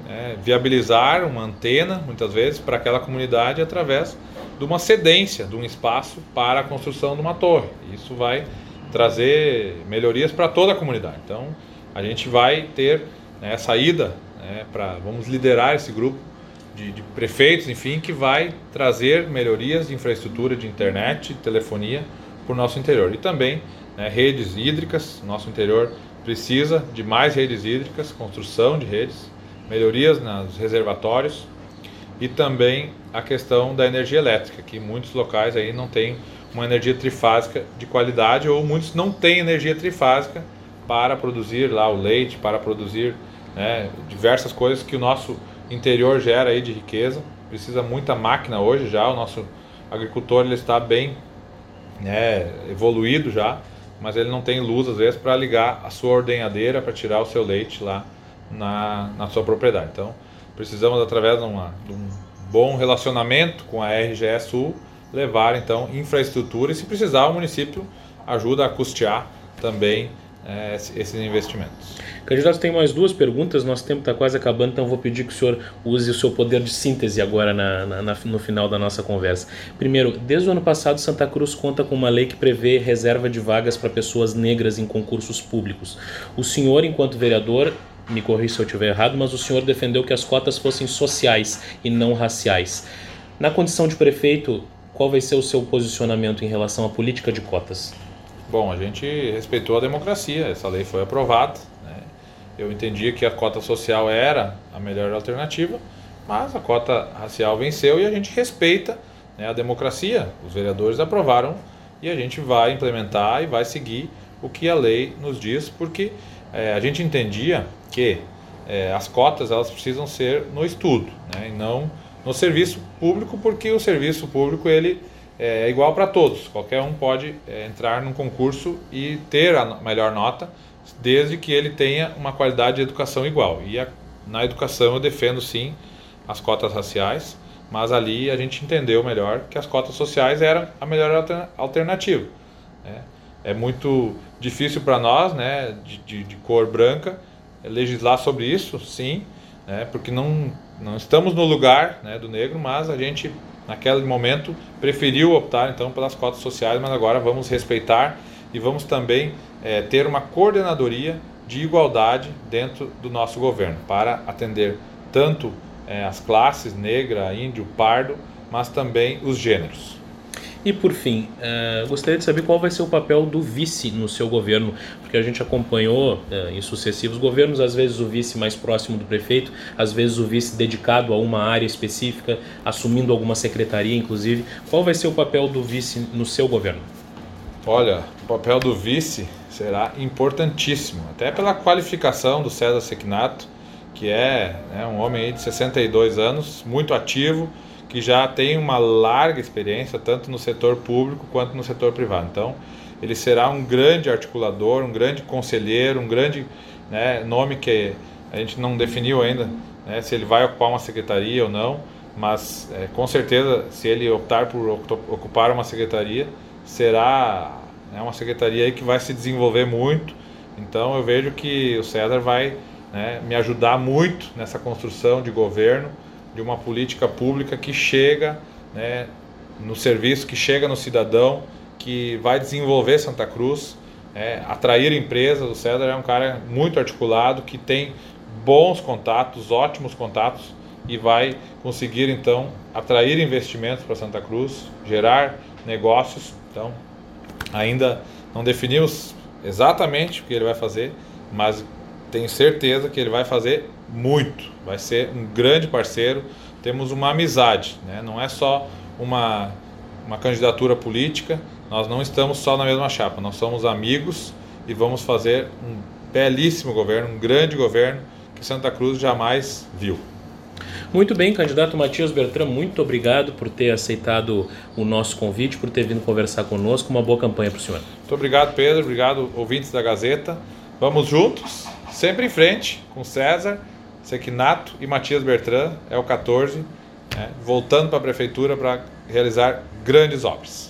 é, viabilizar uma antena, muitas vezes, para aquela comunidade através de uma cedência de um espaço para a construção de uma torre. Isso vai trazer melhorias para toda a comunidade. Então, a gente vai ter né, saída né, para vamos liderar esse grupo de, de, prefeitos, enfim, que vai trazer melhorias de infraestrutura de internet, telefonia para o nosso interior e também né, redes hídricas. Nosso interior precisa de mais redes hídricas, construção de redes, melhorias nos reservatórios e também a questão da energia elétrica, que muitos locais aí não têm uma energia trifásica de qualidade ou muitos não têm energia trifásica para produzir lá o leite, para produzir né, diversas coisas que o nosso interior gera aí de riqueza. Precisa muita máquina hoje já, o nosso agricultor ele está bem né, evoluído já, mas ele não tem luz às vezes para ligar a sua ordenhadeira para tirar o seu leite lá na, na sua propriedade. Então precisamos através de, uma, de um bom relacionamento com a RGE Sul levar então infraestrutura e se precisar o município ajuda a custear também é, esses investimentos. Candidato, tem mais duas perguntas, nosso tempo está quase acabando, então vou pedir que o senhor use o seu poder de síntese agora na, na, no final da nossa conversa. Primeiro, desde o ano passado, Santa Cruz conta com uma lei que prevê reserva de vagas para pessoas negras em concursos públicos. O senhor, enquanto vereador, me corrija se eu estiver errado, mas o senhor defendeu que as cotas fossem sociais e não raciais. Na condição de prefeito, qual vai ser o seu posicionamento em relação à política de cotas? Bom, a gente respeitou a democracia, essa lei foi aprovada. Né? Eu entendia que a cota social era a melhor alternativa, mas a cota racial venceu e a gente respeita né, a democracia. Os vereadores aprovaram e a gente vai implementar e vai seguir o que a lei nos diz, porque é, a gente entendia que é, as cotas elas precisam ser no estudo, né, e não no serviço público, porque o serviço público ele é igual para todos. Qualquer um pode é, entrar num concurso e ter a melhor nota, desde que ele tenha uma qualidade de educação igual. E a, na educação eu defendo sim as cotas raciais, mas ali a gente entendeu melhor que as cotas sociais eram a melhor alternativa. Né? É muito difícil para nós, né, de, de, de, cor branca, legislar sobre isso, sim, né, porque não, não estamos no lugar né, do negro, mas a gente naquele momento preferiu optar então pelas cotas sociais, mas agora vamos respeitar e vamos também é, ter uma coordenadoria de igualdade dentro do nosso governo para atender tanto é, as classes negra, índio, pardo, mas também os gêneros. E por fim, uh, gostaria de saber qual vai ser o papel do vice no seu governo, porque a gente acompanhou uh, em sucessivos governos, às vezes o vice mais próximo do prefeito, às vezes o vice dedicado a uma área específica, assumindo alguma secretaria, inclusive. Qual vai ser o papel do vice no seu governo? Olha, o papel do vice será importantíssimo, até pela qualificação do César Sequinato, que é né, um homem de 62 anos, muito ativo, que já tem uma larga experiência tanto no setor público quanto no setor privado. Então, ele será um grande articulador, um grande conselheiro, um grande né, nome que a gente não definiu ainda né, se ele vai ocupar uma secretaria ou não, mas é, com certeza, se ele optar por ocupar uma secretaria, será né, uma secretaria que vai se desenvolver muito. Então, eu vejo que o César vai né, me ajudar muito nessa construção de governo de uma política pública que chega né, no serviço, que chega no cidadão, que vai desenvolver Santa Cruz, é, atrair empresas. O César é um cara muito articulado, que tem bons contatos, ótimos contatos e vai conseguir então atrair investimentos para Santa Cruz, gerar negócios. Então, ainda não definimos exatamente o que ele vai fazer, mas tenho certeza que ele vai fazer muito. Vai ser um grande parceiro. Temos uma amizade, né? não é só uma, uma candidatura política. Nós não estamos só na mesma chapa, nós somos amigos e vamos fazer um belíssimo governo, um grande governo que Santa Cruz jamais viu. Muito bem, candidato Matias Bertrand, muito obrigado por ter aceitado o nosso convite, por ter vindo conversar conosco. Uma boa campanha para o senhor. Muito obrigado, Pedro. Obrigado, ouvintes da Gazeta. Vamos juntos, sempre em frente, com César, Sequinato e Matias Bertrand, é o 14, né, voltando para a prefeitura para realizar grandes obras.